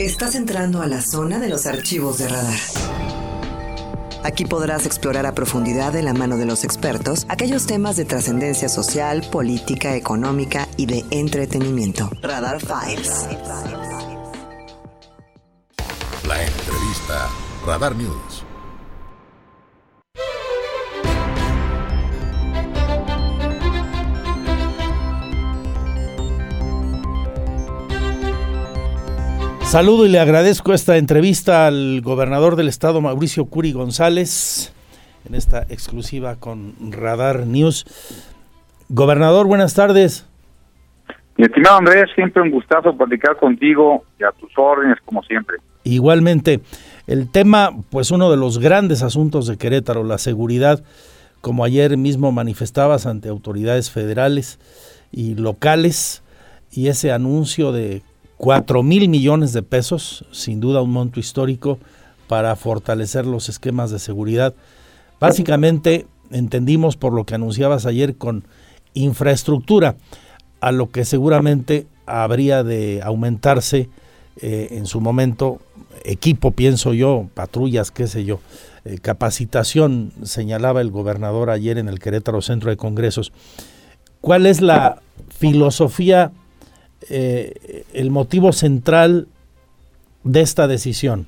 Estás entrando a la zona de los archivos de radar. Aquí podrás explorar a profundidad de la mano de los expertos aquellos temas de trascendencia social, política, económica y de entretenimiento. Radar Files. La entrevista Radar News. Saludo y le agradezco esta entrevista al gobernador del estado, Mauricio Curi González, en esta exclusiva con Radar News. Gobernador, buenas tardes. Mi estimado Andrés, siempre un gustazo platicar contigo y a tus órdenes, como siempre. Igualmente, el tema, pues uno de los grandes asuntos de Querétaro, la seguridad, como ayer mismo manifestabas ante autoridades federales y locales, y ese anuncio de 4 mil millones de pesos, sin duda un monto histórico para fortalecer los esquemas de seguridad. Básicamente entendimos por lo que anunciabas ayer con infraestructura, a lo que seguramente habría de aumentarse eh, en su momento equipo, pienso yo, patrullas, qué sé yo, eh, capacitación, señalaba el gobernador ayer en el Querétaro Centro de Congresos. ¿Cuál es la filosofía eh, el motivo central de esta decisión?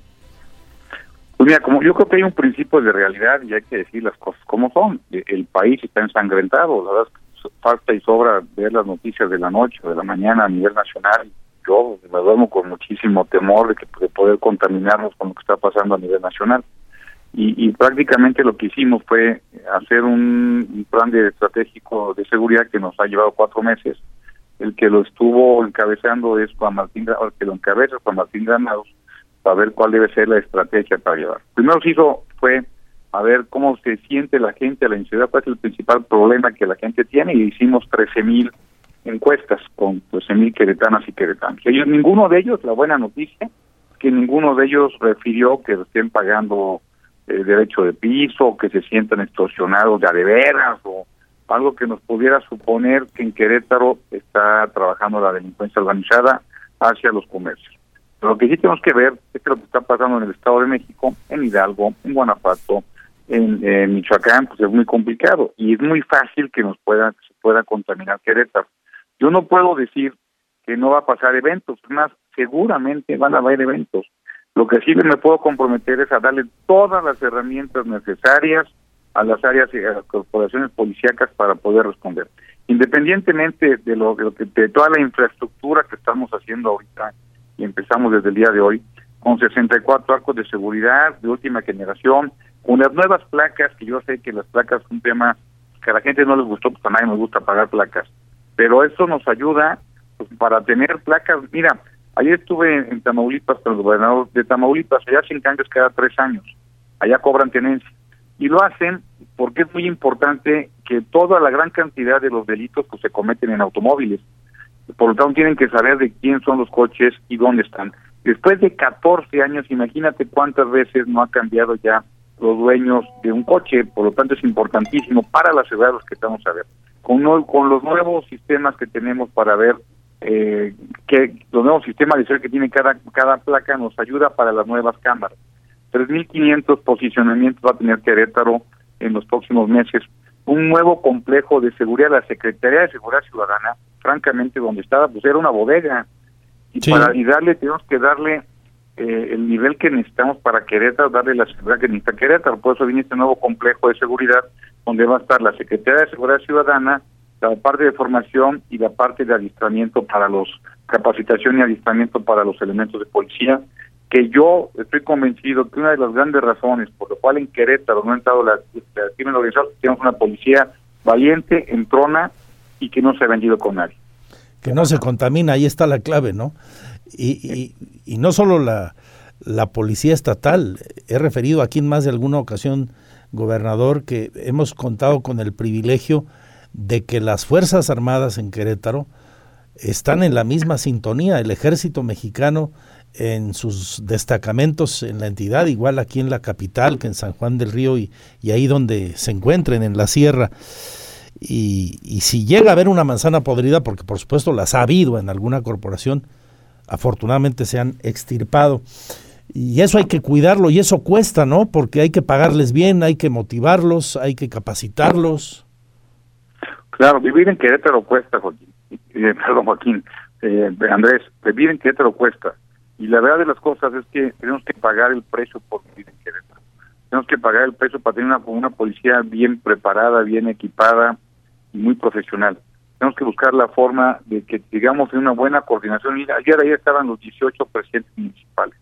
Pues mira, como yo creo que hay un principio de realidad y hay que decir las cosas como son. E, el país está ensangrentado, la verdad falta y sobra ver las noticias de la noche o de la mañana a nivel nacional. Yo me duermo con muchísimo temor de que de poder contaminarnos con lo que está pasando a nivel nacional. Y, y prácticamente lo que hicimos fue hacer un, un plan de estratégico de seguridad que nos ha llevado cuatro meses el que lo estuvo encabezando es Juan Martín, el que lo encabeza Juan Martín Granados, para ver cuál debe ser la estrategia para llevar. Primero se hizo fue a ver cómo se siente la gente, la inseguridad, cuál es el principal problema que la gente tiene, y hicimos 13 mil encuestas con 13 mil queretanas y queretanos. Ellos, ninguno de ellos, la buena noticia, que ninguno de ellos refirió que estén pagando eh, derecho de piso, que se sientan extorsionados de adeveras o algo que nos pudiera suponer que en Querétaro está trabajando la delincuencia organizada hacia los comercios. Pero lo que sí tenemos que ver es que lo que está pasando en el Estado de México, en Hidalgo, en Guanajuato, en, Michoacán, pues es muy complicado y es muy fácil que nos pueda se pueda contaminar Querétaro. Yo no puedo decir que no va a pasar eventos, más seguramente van a haber eventos. Lo que sí me puedo comprometer es a darle todas las herramientas necesarias a las áreas y a las corporaciones policíacas para poder responder. Independientemente de lo, de que de toda la infraestructura que estamos haciendo ahorita y empezamos desde el día de hoy con 64 arcos de seguridad de última generación, con las nuevas placas que yo sé que las placas son un tema que a la gente no les gustó, pues a nadie nos gusta pagar placas, pero eso nos ayuda pues, para tener placas. Mira, ayer estuve en, Tamaulipas con el gobernador de Tamaulipas, allá sin cambios cada tres años, allá cobran tenencia y lo hacen porque es muy importante que toda la gran cantidad de los delitos pues, se cometen en automóviles. Por lo tanto, tienen que saber de quién son los coches y dónde están. Después de 14 años, imagínate cuántas veces no ha cambiado ya los dueños de un coche, por lo tanto es importantísimo para la de los que estamos a ver. Con, con los nuevos sistemas que tenemos para ver eh, que los nuevos sistemas de ser que tiene cada, cada placa nos ayuda para las nuevas cámaras. 3.500 posicionamientos va a tener Querétaro en los próximos meses. Un nuevo complejo de seguridad, la Secretaría de Seguridad Ciudadana, francamente, donde estaba, pues era una bodega. Y para y darle, tenemos que darle eh, el nivel que necesitamos para Querétaro, darle la seguridad que necesita Querétaro. Por eso viene este nuevo complejo de seguridad, donde va a estar la Secretaría de Seguridad Ciudadana, la parte de formación y la parte de adiestramiento para los capacitación y adiestramiento para los elementos de policía que yo estoy convencido que una de las grandes razones por lo cual en Querétaro no ha entrado la, la crimen organizado tenemos una policía valiente, entrona y que no se ha vendido con nadie. Que no se contamina, ahí está la clave, ¿no? Y, y, no solo la, la policía estatal, he referido aquí en más de alguna ocasión, gobernador, que hemos contado con el privilegio de que las Fuerzas Armadas en Querétaro están en la misma sintonía, el ejército mexicano en sus destacamentos en la entidad, igual aquí en la capital que en San Juan del Río y, ahí donde se encuentren en la sierra. Y, si llega a haber una manzana podrida, porque por supuesto las ha habido en alguna corporación, afortunadamente se han extirpado. Y eso hay que cuidarlo y eso cuesta, ¿no? Porque hay que pagarles bien, hay que motivarlos, hay que capacitarlos. Claro, vivir en Querétaro cuesta, Joaquín. Perdón, Joaquín. Eh, Andrés, vivir en Querétaro cuesta. Y la verdad de las cosas es que tenemos que pagar el precio por vivir en Querétaro. Tenemos que pagar el precio para tener una, una policía bien preparada, bien equipada y muy profesional. Tenemos que buscar la forma de que digamos en una buena coordinación. ayer ahí estaban los 18 presidentes municipales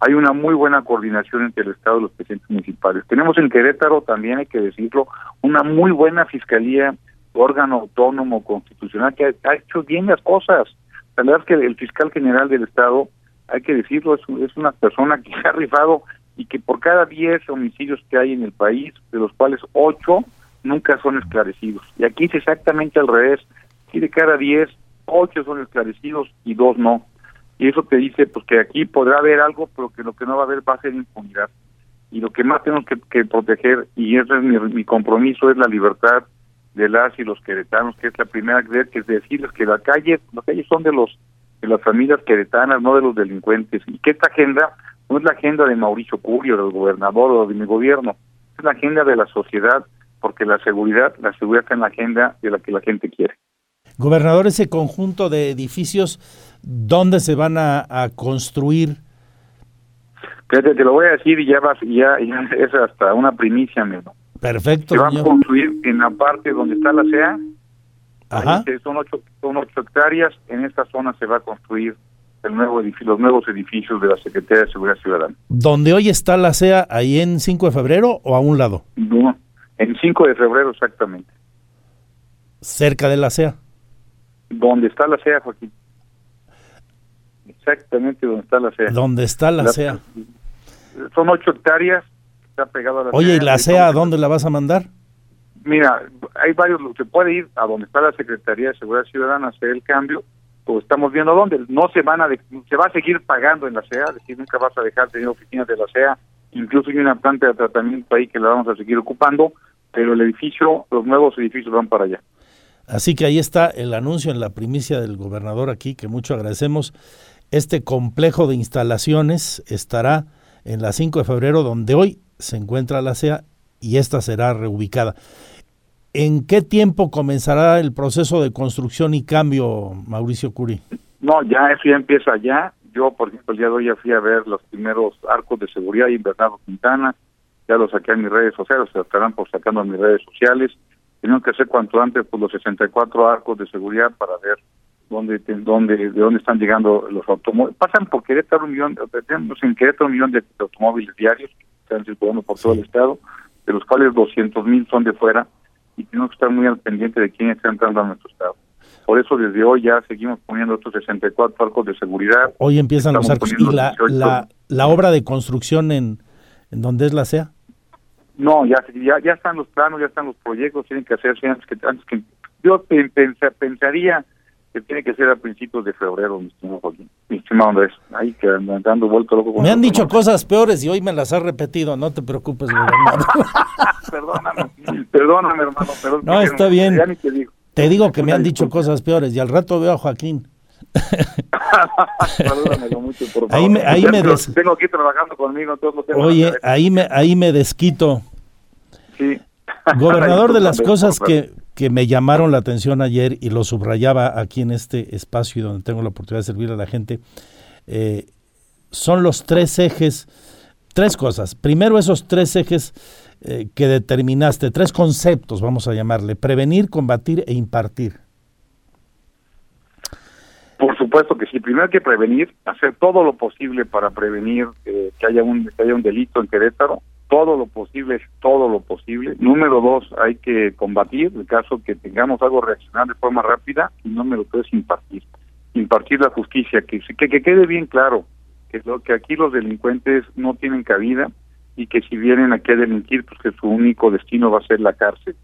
hay una muy buena coordinación entre el Estado y los presidentes municipales. Tenemos en Querétaro, también hay que decirlo, una muy buena fiscalía, órgano autónomo constitucional que ha, hecho bien las cosas. La verdad es que el fiscal general del Estado, hay que decirlo, es, es una persona que se ha rifado y que por cada 10 homicidios que hay en el país, de los cuales 8 nunca son esclarecidos. Y aquí es exactamente al revés. Aquí de cada 10, 8 son esclarecidos y 2 no y eso te dice pues que aquí podrá haber algo, pero que lo que no va a haber va a ser impunidad. Y lo que más tenemos que, proteger, y ese es mi, compromiso, es la libertad de las y los queretanos, que es la primera que es decirles que la calle, las calles son de los de las familias queretanas, no de los delincuentes, y que esta agenda no es la agenda de Mauricio Curio, del gobernador o de mi gobierno, es la agenda de la sociedad, porque la seguridad, la seguridad está en la agenda de la que la gente quiere. Gobernador, ese conjunto de edificios ¿Dónde se van a, construir? Te, te, lo voy a decir y ya, vas, ya, es hasta una primicia, mismo. Perfecto. Se van a construir en la parte donde está la CEA. Son, ocho, son ocho hectáreas. En esta zona se va a construir el nuevo los nuevos edificios de la Secretaría de Seguridad Ciudadana. ¿Dónde hoy está la CEA? ¿Ahí en 5 de febrero o a un lado? No, en 5 de febrero exactamente. ¿Cerca de la CEA? ¿Dónde está la CEA, Joaquín? exactamente donde está la CEA. ¿Dónde está la, CEA? Son ocho hectáreas, está pegado a la Oye, ¿y la CEA a dónde la vas a mandar? Mira, hay varios, se puede ir a donde está la Secretaría de Seguridad Ciudadana a hacer el cambio, o estamos viendo dónde. No se van a, se va a seguir pagando en la CEA, es decir, nunca vas a dejar de tener oficinas de la CEA, incluso hay una planta de tratamiento ahí que la vamos a seguir ocupando, pero el edificio, los nuevos edificios van para allá. Así que ahí está el anuncio en la primicia del gobernador aquí, que mucho agradecemos. Este complejo de instalaciones estará en la 5 de febrero, donde hoy se encuentra la CEA y esta será reubicada. ¿En qué tiempo comenzará el proceso de construcción y cambio, Mauricio Curi? No, ya eso ya empieza ya. Yo, por ejemplo, el día de hoy ya fui a ver los primeros arcos de seguridad en Bernardo Quintana, ya los saqué en mis redes sociales, se estarán por sacando en mis redes sociales. Tenemos que hacer cuanto antes por los 64 arcos de seguridad para ver dónde, dónde, de dónde están llegando los automóviles. Pasan por Querétaro un millón, tenemos en Querétaro un millón de automóviles diarios que están circulando por todo el estado, de los cuales 200 mil son de fuera y tenemos que estar muy al pendiente de quién está entrando a nuestro estado. Por eso desde hoy ya seguimos poniendo estos 64 arcos de seguridad. Hoy empiezan los arcos. ¿Y la, la, la, obra de construcción en, en dónde es la SEA? No, ya, ya, ya están los planos, ya están los proyectos, tienen que hacerse antes que... Antes que yo pensaría que tiene que ser a principios de febrero, mi estimado Joaquín, mi estimado Andrés. Ahí que dando vuelto loco. me han dicho cosas peores y hoy me las has repetido, no te preocupes, gobernador. perdóname, perdóname, hermano. no, está bien. te, digo. que me han dicho cosas peores y al rato veo a Joaquín. mucho, por favor. Ahí me, ahí me Tengo aquí trabajando conmigo, Oye, ahí me, ahí me desquito. Sí. Gobernador de las cosas que, que me llamaron la atención ayer y lo subrayaba aquí en este espacio y donde tengo la oportunidad de servir a la gente, eh, son los tres ejes, tres cosas. Primero esos tres ejes eh, que determinaste, tres conceptos, vamos a llamarle, prevenir, combatir e impartir. Por supuesto que sí. Primero hay que prevenir, hacer todo lo posible para prevenir eh, que haya un que haya un delito en Querétaro todo lo posible, es todo lo posible. Número dos, hay que combatir, en caso que tengamos algo reaccionar de forma rápida, y número tres, impartir. Impartir la justicia, que, que, que quede bien claro que, lo, que aquí los delincuentes no tienen cabida y que si vienen aquí a delinquir, pues que su único destino va a ser la cárcel.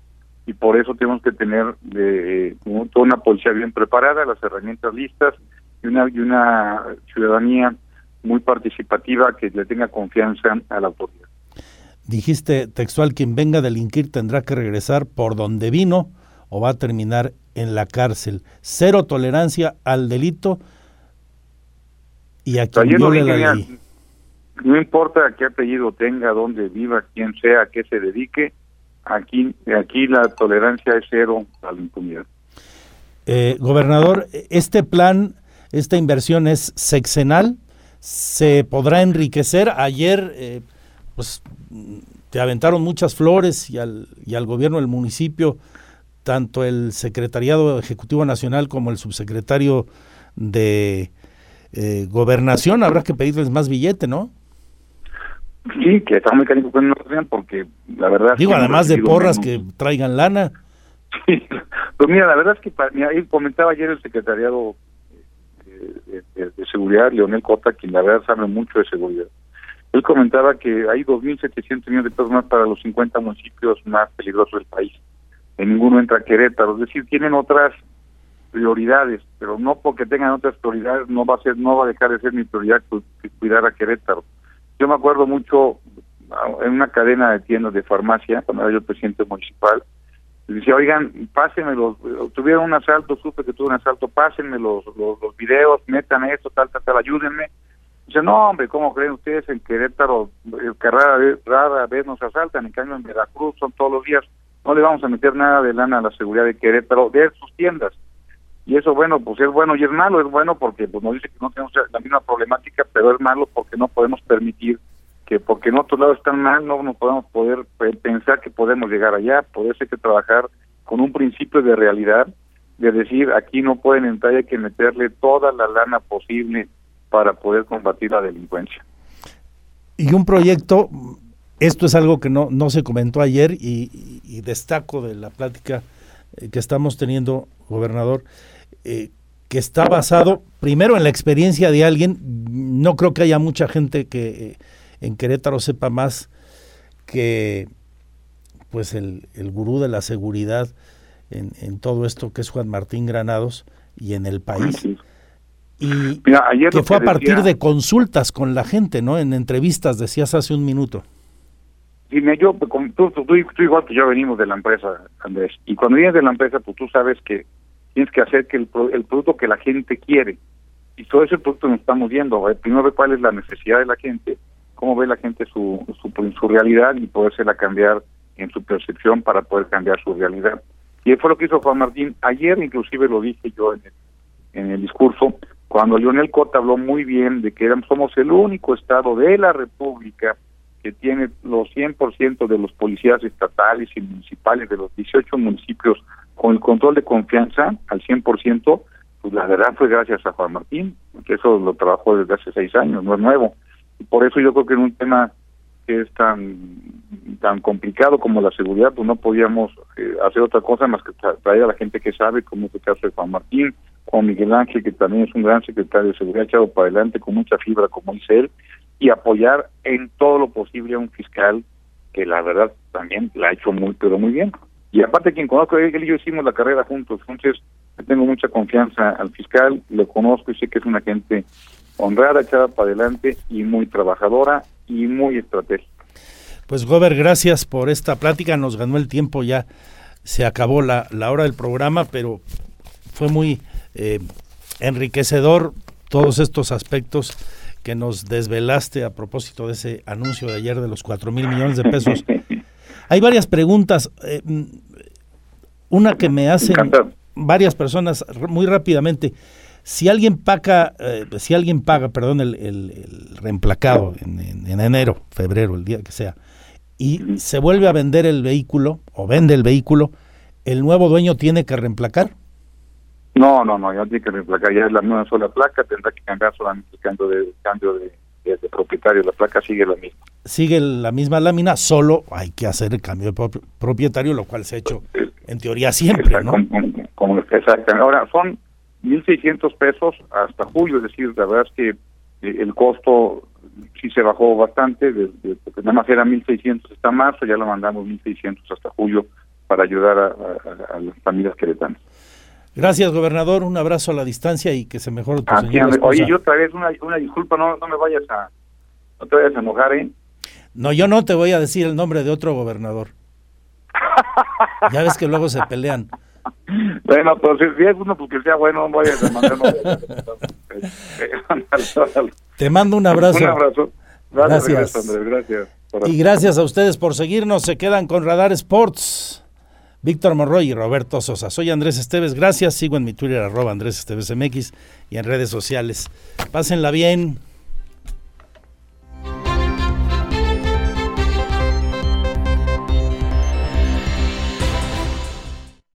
Y por eso tenemos que tener de, toda una policía bien preparada, las herramientas listas y una, y una ciudadanía muy participativa que le tenga confianza a la autoridad. Dijiste textual, quien venga a delinquir tendrá que regresar por donde vino o va a terminar en la cárcel. Cero tolerancia al delito. Y a quien viole la ley. No importa qué apellido tenga, dónde viva, quién sea, a qué se dedique, aquí, aquí la tolerancia es cero a la impunidad. Eh, gobernador, este plan, esta inversión es sexenal, se podrá enriquecer. Ayer, eh, pues, te aventaron muchas flores y al, y al gobierno del municipio, tanto el Secretariado Ejecutivo Nacional como el subsecretario de eh, Gobernación. Habrá que pedirles más billete, ¿no? Sí, que está muy caliente porque la verdad... Digo, además de porras que traigan lana. Sí, pues mira, la verdad es que ahí comentaba ayer el secretariado eh, de, seguridad, Leonel Cota, quien la verdad sabe mucho de seguridad. Él comentaba que hay 2.700 millones de pesos más para los 50 municipios más peligrosos del país. En ninguno entra Querétaro, es decir, tienen otras prioridades, pero no porque tengan otras prioridades no va a ser, no va a dejar de ser mi prioridad cuidar a Querétaro. Yo me acuerdo mucho ah, en una cadena de tiendas de farmacia, cuando era yo presidente municipal, decía, oigan, pásenme los, tuvieron un asalto, supe que tuve un asalto, pásenme los, los, videos, metan esto, tal, tal, tal, ayúdenme. Dice, no, hombre, ¿cómo creen ustedes en Querétaro eh, que rara vez, rara vez nos asaltan? En cambio, en Veracruz son todos los días. No le vamos a meter nada de lana a la seguridad de Querétaro, de sus tiendas. Y eso, bueno, pues es bueno y es malo. Es bueno porque pues, nos dice que no tenemos la misma problemática, pero es malo porque no podemos permitir que porque en otro lado están mal, no nos podemos poder pensar que podemos llegar allá. Por eso hay que trabajar con un principio de realidad, de decir, aquí no pueden entrar, hay que meterle toda la lana posible para poder combatir la delincuencia. Y un proyecto, esto es algo que no, no se comentó ayer y, y destaco de la plática eh, que estamos teniendo, gobernador, eh, que está basado primero en la experiencia de alguien. No creo que haya mucha gente que eh, en Querétaro sepa más que pues el, el gurú de la seguridad en, todo esto que es Juan Martín Granados y en el país. Y que fue a partir de consultas con la gente, ¿no? En entrevistas, decías hace un minuto. Dime, yo, pues, tú, tú, tú, igual que yo venimos de la empresa, Andrés, y cuando vienes de la empresa, pues tú sabes que tienes que hacer que el, el producto que la gente quiere, y todo ese producto nos estamos viendo, primero ver cuál es la necesidad de la gente, cómo ve la gente su, su, su realidad y podérsela cambiar en su percepción para poder cambiar su realidad. Y eso fue lo que hizo Juan Martín. Ayer inclusive lo dije yo en el, en el discurso, cuando Lionel Cota habló muy bien de que somos el único estado de la República que tiene los 100% de los policías estatales y municipales de los 18 municipios con el control de confianza al 100%, pues la verdad fue gracias a Juan Martín, que eso lo trabajó desde hace seis años, no es nuevo. Y por eso yo creo que en un tema que es tan tan complicado como la seguridad, pues no podíamos eh, hacer otra cosa más que traer a la gente que sabe, como es el caso de Juan Martín, o Miguel Ángel, que también es un gran secretario de seguridad echado para adelante con mucha fibra, como dice él, y apoyar en todo lo posible a un fiscal que la verdad también la ha hecho muy, pero muy bien. Y aparte quien conozco, él y yo hicimos la carrera juntos, entonces tengo mucha confianza al fiscal, lo conozco y sé que es una gente honrada, echada para adelante y muy trabajadora y muy estratégica. Pues Gober, gracias por esta plática, nos ganó el tiempo ya, se acabó la, la hora del programa, pero fue muy eh, enriquecedor todos estos aspectos que nos desvelaste a propósito de ese anuncio de ayer de los 4 mil millones de pesos. Hay varias preguntas. Eh, una que me hacen varias personas muy rápidamente. Si alguien paga, eh, si alguien paga, perdón, el, el, reemplacado en, enero, febrero, el día que sea, y se vuelve a vender el vehículo o vende el vehículo, ¿el nuevo dueño tiene que reemplacar? No, no, no, ya tiene que reemplacar, ya es la nueva sola placa, tendrá que cambiar solamente el cambio de, cambio de, propietario, la placa sigue la misma. Sigue la misma lámina, solo hay que hacer el cambio de propietario, lo cual se ha hecho en teoría siempre, ¿no? Exactamente. Ahora, son 1.600 pesos hasta julio, es decir, la verdad es que eh, el costo sí se bajó bastante, porque nada más era 1.600 hasta marzo, ya lo mandamos 1.600 hasta julio para ayudar a, a las familias queretanas. Gracias, gobernador. Un abrazo a la distancia y que se mejore tu señora Oye, yo otra vez una, una disculpa, no, no me vayas a, no te vayas a enojar, ¿eh? No, yo no te voy a decir el nombre de otro gobernador. ya ves que luego se pelean. Bueno, pues si es uno, porque sea bueno, no vayas a mandar Te mando un abrazo. Un abrazo. Gracias. Andrés, gracias. Y gracias a ustedes por seguirnos. Se quedan con Radar Sports. Víctor Monroy y Roberto Sosa. Soy Andrés Esteves. Gracias. Sigo en mi Twitter, arroba Andrés Esteves MX y en redes sociales. Pásenla bien.